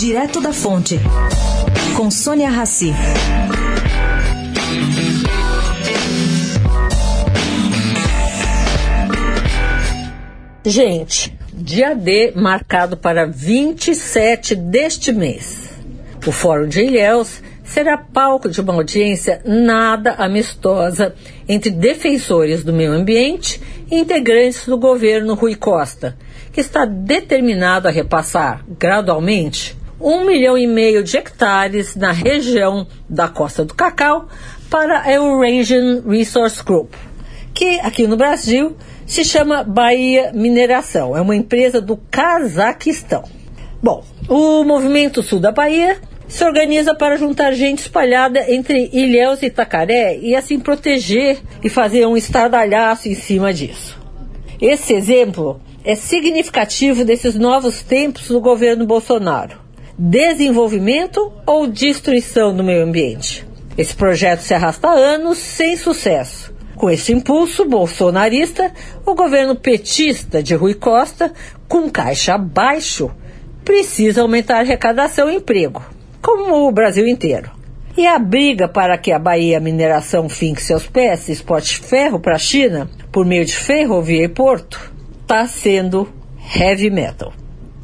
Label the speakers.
Speaker 1: Direto da Fonte, com Sônia Rassi.
Speaker 2: Gente, dia D marcado para 27 deste mês. O Fórum de Ilhéus será palco de uma audiência nada amistosa entre defensores do meio ambiente e integrantes do governo Rui Costa, que está determinado a repassar gradualmente um milhão e meio de hectares na região da Costa do Cacau para a Eurasian Resource Group, que aqui no Brasil se chama Bahia Mineração, é uma empresa do Cazaquistão. Bom, o Movimento Sul da Bahia se organiza para juntar gente espalhada entre Ilhéus e Itacaré e assim proteger e fazer um estardalhaço em cima disso. Esse exemplo é significativo desses novos tempos do governo Bolsonaro. Desenvolvimento ou destruição do meio ambiente? Esse projeto se arrasta há anos sem sucesso. Com esse impulso bolsonarista, o governo petista de Rui Costa, com caixa baixo, precisa aumentar a arrecadação e emprego como o Brasil inteiro. E a briga para que a Bahia Mineração finque seus pés e exporte ferro para a China por meio de ferrovia e porto está sendo heavy metal.